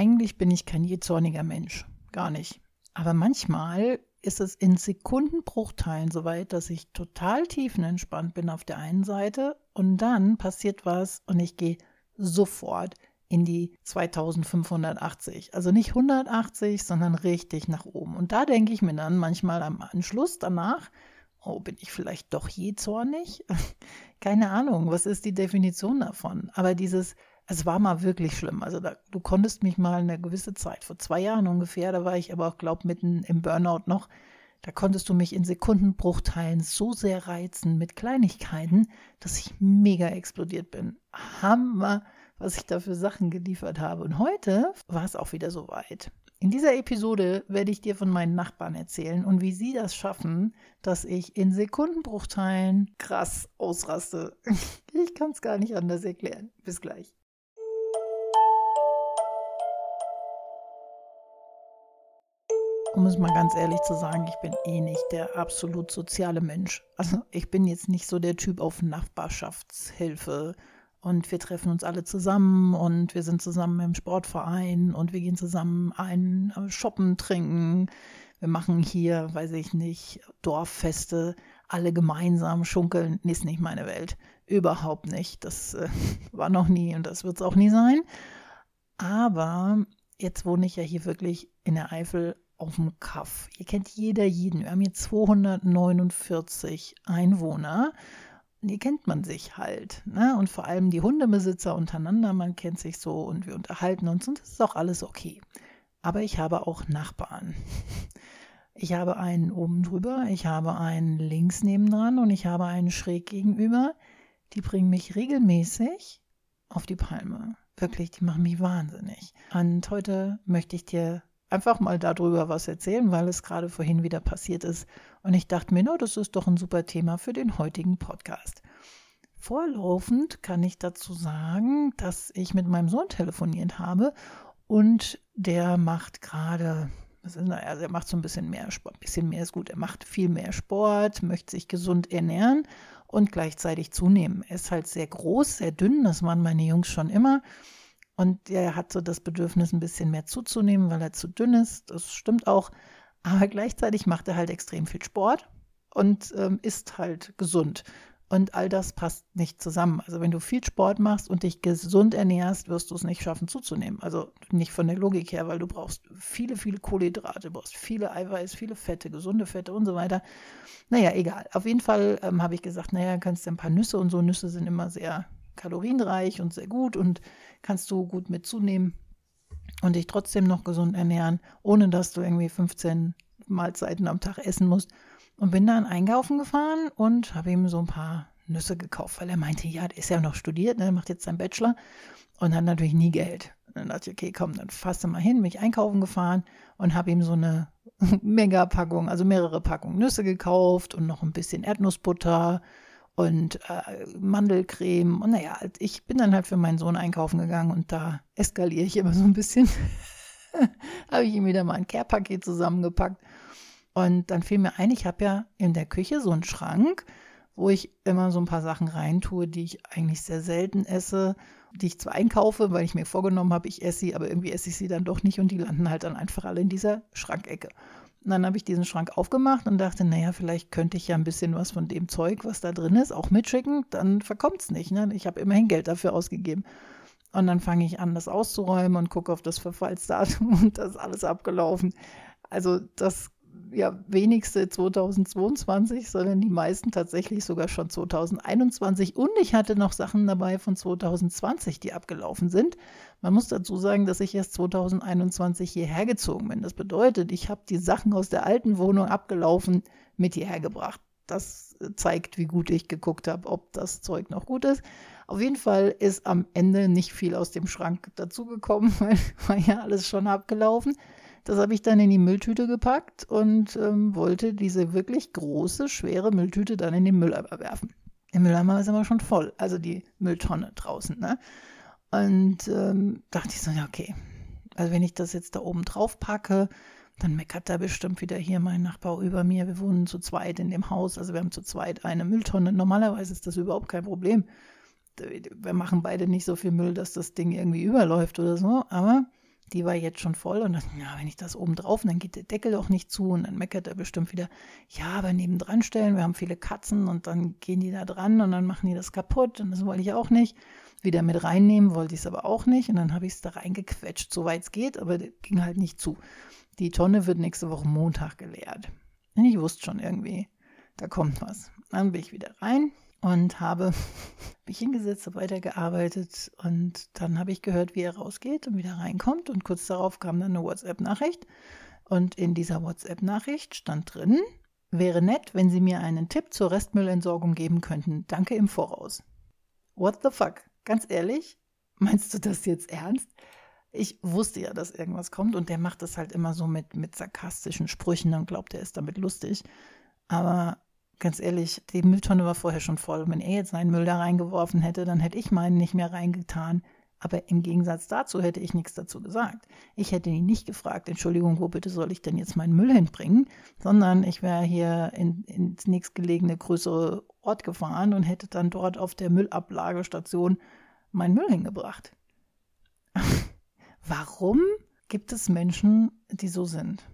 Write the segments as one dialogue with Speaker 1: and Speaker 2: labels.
Speaker 1: Eigentlich bin ich kein jähzorniger Mensch. Gar nicht. Aber manchmal ist es in Sekundenbruchteilen so weit, dass ich total tiefenentspannt bin auf der einen Seite und dann passiert was und ich gehe sofort in die 2580. Also nicht 180, sondern richtig nach oben. Und da denke ich mir dann manchmal am Anschluss danach, oh, bin ich vielleicht doch je zornig? Keine Ahnung, was ist die Definition davon? Aber dieses, es war mal wirklich schlimm. Also da, du konntest mich mal eine gewisse Zeit, vor zwei Jahren ungefähr, da war ich aber auch, glaube mitten im Burnout noch, da konntest du mich in Sekundenbruchteilen so sehr reizen mit Kleinigkeiten, dass ich mega explodiert bin. Hammer, was ich da für Sachen geliefert habe. Und heute war es auch wieder so weit. In dieser Episode werde ich dir von meinen Nachbarn erzählen und wie sie das schaffen, dass ich in Sekundenbruchteilen krass ausraste. Ich kann es gar nicht anders erklären. Bis gleich. Um es mal ganz ehrlich zu sagen, ich bin eh nicht der absolut soziale Mensch. Also ich bin jetzt nicht so der Typ auf Nachbarschaftshilfe und wir treffen uns alle zusammen und wir sind zusammen im Sportverein und wir gehen zusammen ein äh, shoppen, trinken. Wir machen hier, weiß ich nicht, Dorffeste, alle gemeinsam schunkeln. Ist nicht meine Welt. Überhaupt nicht. Das äh, war noch nie und das wird es auch nie sein. Aber jetzt wohne ich ja hier wirklich in der Eifel auf dem Kaff. Hier kennt jeder jeden. Wir haben hier 249 Einwohner die kennt man sich halt. Ne? Und vor allem die Hundebesitzer untereinander, man kennt sich so und wir unterhalten uns und das ist auch alles okay. Aber ich habe auch Nachbarn. Ich habe einen oben drüber, ich habe einen links nebendran und ich habe einen schräg gegenüber. Die bringen mich regelmäßig auf die Palme. Wirklich, die machen mich wahnsinnig. Und heute möchte ich dir einfach mal darüber was erzählen, weil es gerade vorhin wieder passiert ist. Und ich dachte mir, no, das ist doch ein super Thema für den heutigen Podcast. Vorlaufend kann ich dazu sagen, dass ich mit meinem Sohn telefoniert habe und der macht gerade, also er macht so ein bisschen mehr Sport, ein bisschen mehr ist gut, er macht viel mehr Sport, möchte sich gesund ernähren und gleichzeitig zunehmen. Er ist halt sehr groß, sehr dünn, das waren meine Jungs schon immer. Und er hat so das Bedürfnis, ein bisschen mehr zuzunehmen, weil er zu dünn ist. Das stimmt auch. Aber gleichzeitig macht er halt extrem viel Sport und ähm, ist halt gesund. Und all das passt nicht zusammen. Also wenn du viel Sport machst und dich gesund ernährst, wirst du es nicht schaffen zuzunehmen. Also nicht von der Logik her, weil du brauchst viele, viele Kohlenhydrate, du brauchst viele Eiweiß, viele Fette, gesunde Fette und so weiter. Naja, egal. Auf jeden Fall ähm, habe ich gesagt, naja, kannst du ein paar Nüsse und so. Nüsse sind immer sehr kalorienreich und sehr gut und kannst du gut mit zunehmen und dich trotzdem noch gesund ernähren, ohne dass du irgendwie 15 Mahlzeiten am Tag essen musst. Und bin dann einkaufen gefahren und habe ihm so ein paar Nüsse gekauft, weil er meinte, ja, der ist ja noch studiert, ne, macht jetzt seinen Bachelor und hat natürlich nie Geld. Und dann dachte ich, okay, komm, dann fass mal hin, mich einkaufen gefahren und habe ihm so eine Mega-Packung, also mehrere Packungen Nüsse gekauft und noch ein bisschen Erdnussbutter und äh, Mandelcreme. Und naja, ich bin dann halt für meinen Sohn einkaufen gegangen und da eskaliere ich immer so ein bisschen. habe ich ihm wieder mal ein Care-Paket zusammengepackt. Und dann fiel mir ein, ich habe ja in der Küche so einen Schrank, wo ich immer so ein paar Sachen reintue, die ich eigentlich sehr selten esse, die ich zwar einkaufe, weil ich mir vorgenommen habe, ich esse sie, aber irgendwie esse ich sie dann doch nicht und die landen halt dann einfach alle in dieser Schrankecke. Und dann habe ich diesen Schrank aufgemacht und dachte, naja, vielleicht könnte ich ja ein bisschen was von dem Zeug, was da drin ist, auch mitschicken. Dann verkommt es nicht. Ne? Ich habe immerhin Geld dafür ausgegeben. Und dann fange ich an, das auszuräumen und gucke auf das Verfallsdatum und das ist alles abgelaufen. Also das ja, wenigste 2022, sondern die meisten tatsächlich sogar schon 2021. Und ich hatte noch Sachen dabei von 2020, die abgelaufen sind. Man muss dazu sagen, dass ich erst 2021 hierher gezogen bin. Das bedeutet, ich habe die Sachen aus der alten Wohnung abgelaufen mit hierher gebracht. Das zeigt, wie gut ich geguckt habe, ob das Zeug noch gut ist. Auf jeden Fall ist am Ende nicht viel aus dem Schrank dazugekommen, weil war ja alles schon abgelaufen. Das habe ich dann in die Mülltüte gepackt und ähm, wollte diese wirklich große, schwere Mülltüte dann in den Mülleimer werfen. Der Mülleimer ist aber schon voll, also die Mülltonne draußen. Ne? Und ähm, dachte ich so, ja, okay. Also wenn ich das jetzt da oben drauf packe, dann meckert da bestimmt wieder hier mein Nachbar über mir. Wir wohnen zu zweit in dem Haus, also wir haben zu zweit eine Mülltonne. Normalerweise ist das überhaupt kein Problem. Wir machen beide nicht so viel Müll, dass das Ding irgendwie überläuft oder so. Aber Die war jetzt schon voll und dann, ja, wenn ich das oben drauf, dann geht der Deckel auch nicht zu und dann meckert er bestimmt wieder, ja, aber nebendran stellen, wir haben viele Katzen und dann gehen die da dran und dann machen die das kaputt und das wollte ich auch nicht. Wieder mit reinnehmen wollte ich es aber auch nicht und dann habe ich es da reingequetscht, soweit es geht, aber ging halt nicht zu. Die Tonne wird nächste Woche Montag geleert. Ich wusste schon irgendwie, da kommt was. Dann bin ich wieder rein und habe mich hingesetzt, habe weitergearbeitet und dann habe ich gehört, wie er rausgeht und wieder reinkommt und kurz darauf kam dann eine WhatsApp-Nachricht und in dieser WhatsApp-Nachricht stand drin, wäre nett, wenn Sie mir einen Tipp zur Restmüllentsorgung geben könnten. Danke im Voraus. What the fuck? Ganz ehrlich? Meinst du das jetzt ernst? Ich wusste ja, dass irgendwas kommt und der macht das halt immer so mit, mit sarkastischen Sprüchen und glaubt, er ist damit lustig. Aber ganz ehrlich, die Mülltonne war vorher schon voll. Wenn er jetzt seinen Müll da reingeworfen hätte, dann hätte ich meinen nicht mehr reingetan. Aber im Gegensatz dazu hätte ich nichts dazu gesagt. Ich hätte ihn nicht gefragt, Entschuldigung, wo bitte soll ich denn jetzt meinen Müll hinbringen? Sondern ich wäre hier in, ins nächstgelegene größere Ort gefahren und hätte dann dort auf der Müllablagestation meinen Müll hingebracht. Warum gibt es Menschen, die so sind?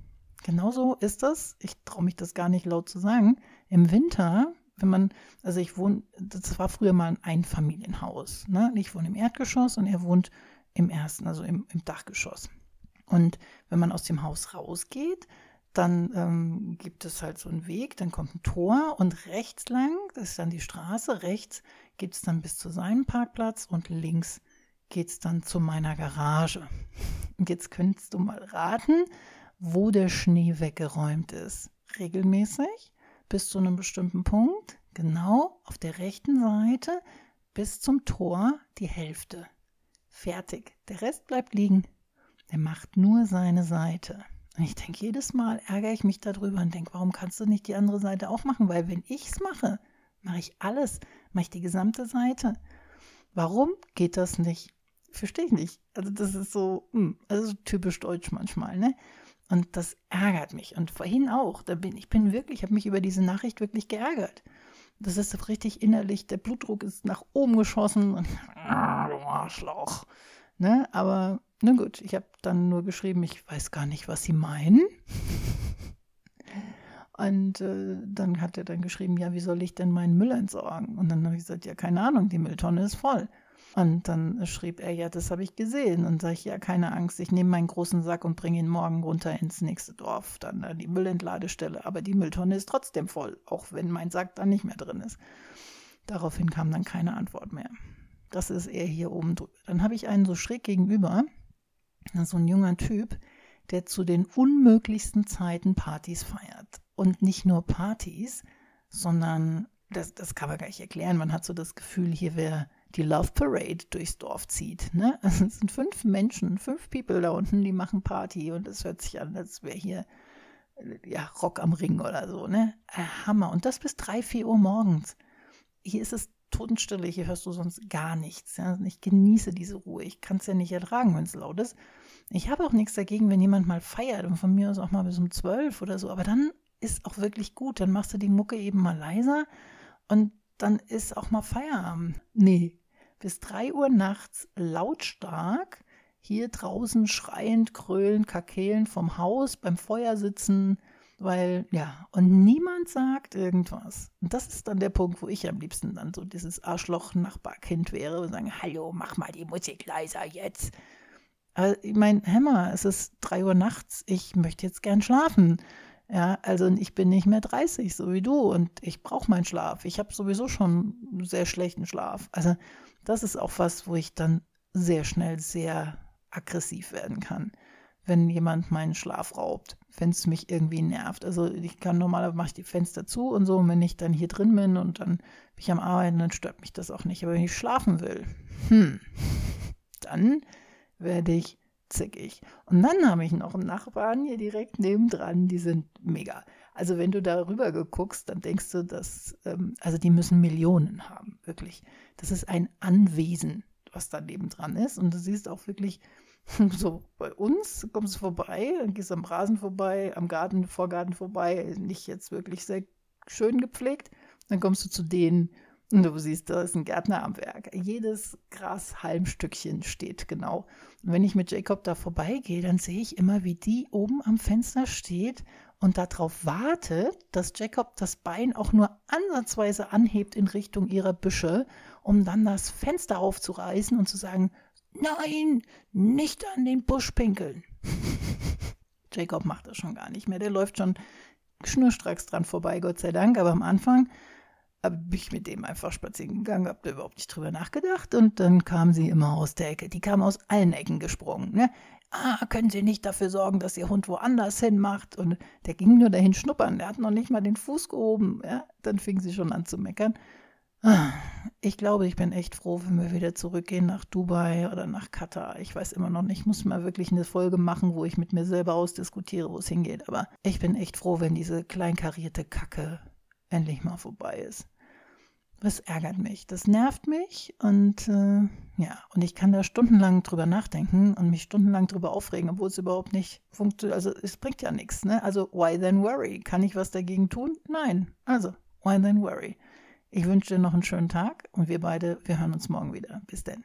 Speaker 1: Genauso ist das, ich traue mich das gar nicht laut zu sagen, im Winter, wenn man, also ich wohne, das war früher mal ein Einfamilienhaus. Ne? Ich wohne im Erdgeschoss und er wohnt im ersten, also im, im Dachgeschoss. Und wenn man aus dem Haus rausgeht, dann ähm, gibt es halt so einen Weg, dann kommt ein Tor und rechts lang, das ist dann die Straße, rechts geht es dann bis zu seinem Parkplatz und links geht es dann zu meiner Garage. Und jetzt könntest du mal raten, wo der Schnee weggeräumt ist. Regelmäßig bis zu einem bestimmten Punkt, genau auf der rechten Seite bis zum Tor die Hälfte. Fertig. Der Rest bleibt liegen. Der macht nur seine Seite. Und ich denke, jedes Mal ärgere ich mich darüber und denke, warum kannst du nicht die andere Seite auch machen? Weil wenn ich es mache, mache ich alles, mache ich die gesamte Seite. Warum geht das nicht? Verstehe ich nicht. Also das ist so, hm, also typisch deutsch manchmal, ne? Und das ärgert mich. Und vorhin auch. Da bin, ich bin wirklich, ich habe mich über diese Nachricht wirklich geärgert. Das ist richtig innerlich, der Blutdruck ist nach oben geschossen und ah, du Arschloch. Ne? Aber na gut, ich habe dann nur geschrieben, ich weiß gar nicht, was sie meinen. Und äh, dann hat er dann geschrieben, ja, wie soll ich denn meinen Müll entsorgen? Und dann habe ich gesagt, ja, keine Ahnung, die Mülltonne ist voll. Und dann schrieb er, ja, das habe ich gesehen. Und sage ich, ja, keine Angst, ich nehme meinen großen Sack und bringe ihn morgen runter ins nächste Dorf, dann an die Müllentladestelle. Aber die Mülltonne ist trotzdem voll, auch wenn mein Sack dann nicht mehr drin ist. Daraufhin kam dann keine Antwort mehr. Das ist er hier oben drüber. Dann habe ich einen so schräg gegenüber, so ein junger Typ, der zu den unmöglichsten Zeiten Partys feiert. Und nicht nur Partys, sondern, das, das kann man gar nicht erklären, man hat so das Gefühl, hier wäre die Love Parade durchs Dorf zieht. Ne? Also es sind fünf Menschen, fünf People da unten, die machen Party und es hört sich an, als wäre hier ja, Rock am Ring oder so. Ne? Äh, Hammer. Und das bis drei, vier Uhr morgens. Hier ist es Totenstille, hier hörst du sonst gar nichts. Ja? Ich genieße diese Ruhe. Ich kann es ja nicht ertragen, wenn es laut ist. Ich habe auch nichts dagegen, wenn jemand mal feiert und von mir aus auch mal bis um zwölf oder so. Aber dann ist auch wirklich gut. Dann machst du die Mucke eben mal leiser und dann ist auch mal Feierabend. Nee, bis 3 Uhr nachts lautstark hier draußen schreiend, krölend, kakelen vom Haus, beim Feuer sitzen, weil, ja, und niemand sagt irgendwas. Und das ist dann der Punkt, wo ich am liebsten dann so dieses Arschloch-Nachbarkind wäre und sagen, hallo, mach mal die Musik leiser jetzt. Aber ich meine, Hämmer, es ist 3 Uhr nachts, ich möchte jetzt gern schlafen. Ja, also ich bin nicht mehr 30, so wie du, und ich brauche meinen Schlaf. Ich habe sowieso schon sehr schlechten Schlaf. Also das ist auch was, wo ich dann sehr schnell sehr aggressiv werden kann, wenn jemand meinen Schlaf raubt, wenn es mich irgendwie nervt. Also ich kann normalerweise mache ich die Fenster zu und so, und wenn ich dann hier drin bin und dann bin ich am Arbeiten, dann stört mich das auch nicht. Aber wenn ich schlafen will, hm, dann werde ich zickig. Und dann habe ich noch einen Nachbarn hier direkt nebendran, die sind mega. Also wenn du darüber guckst, dann denkst du, dass, ähm, also die müssen Millionen haben, wirklich. Das ist ein Anwesen, was da nebendran ist. Und du siehst auch wirklich, so bei uns kommst du vorbei, dann gehst du am Rasen vorbei, am Garten, Vorgarten vorbei, nicht jetzt wirklich sehr schön gepflegt. Dann kommst du zu denen, Du siehst, da ist ein Gärtner am Werk. Jedes Grashalmstückchen steht genau. Und wenn ich mit Jacob da vorbeigehe, dann sehe ich immer, wie die oben am Fenster steht und darauf wartet, dass Jacob das Bein auch nur ansatzweise anhebt in Richtung ihrer Büsche, um dann das Fenster aufzureißen und zu sagen, nein, nicht an den Busch pinkeln. Jacob macht das schon gar nicht mehr. Der läuft schon schnurstracks dran vorbei, Gott sei Dank. Aber am Anfang bin ich mit dem einfach spazieren gegangen, hab da überhaupt nicht drüber nachgedacht. Und dann kam sie immer aus der Ecke. Die kam aus allen Ecken gesprungen. Ne? Ah, können Sie nicht dafür sorgen, dass Ihr Hund woanders hin macht? Und der ging nur dahin schnuppern. Der hat noch nicht mal den Fuß gehoben. Ja? Dann fing sie schon an zu meckern. Ah, ich glaube, ich bin echt froh, wenn wir wieder zurückgehen nach Dubai oder nach Katar. Ich weiß immer noch nicht, ich muss mal wirklich eine Folge machen, wo ich mit mir selber ausdiskutiere, wo es hingeht. Aber ich bin echt froh, wenn diese kleinkarierte Kacke endlich mal vorbei ist. Das ärgert mich, das nervt mich und äh, ja, und ich kann da stundenlang drüber nachdenken und mich stundenlang drüber aufregen, obwohl es überhaupt nicht funktioniert. Also es bringt ja nichts, ne? Also why then worry? Kann ich was dagegen tun? Nein. Also why then worry? Ich wünsche dir noch einen schönen Tag und wir beide, wir hören uns morgen wieder. Bis denn.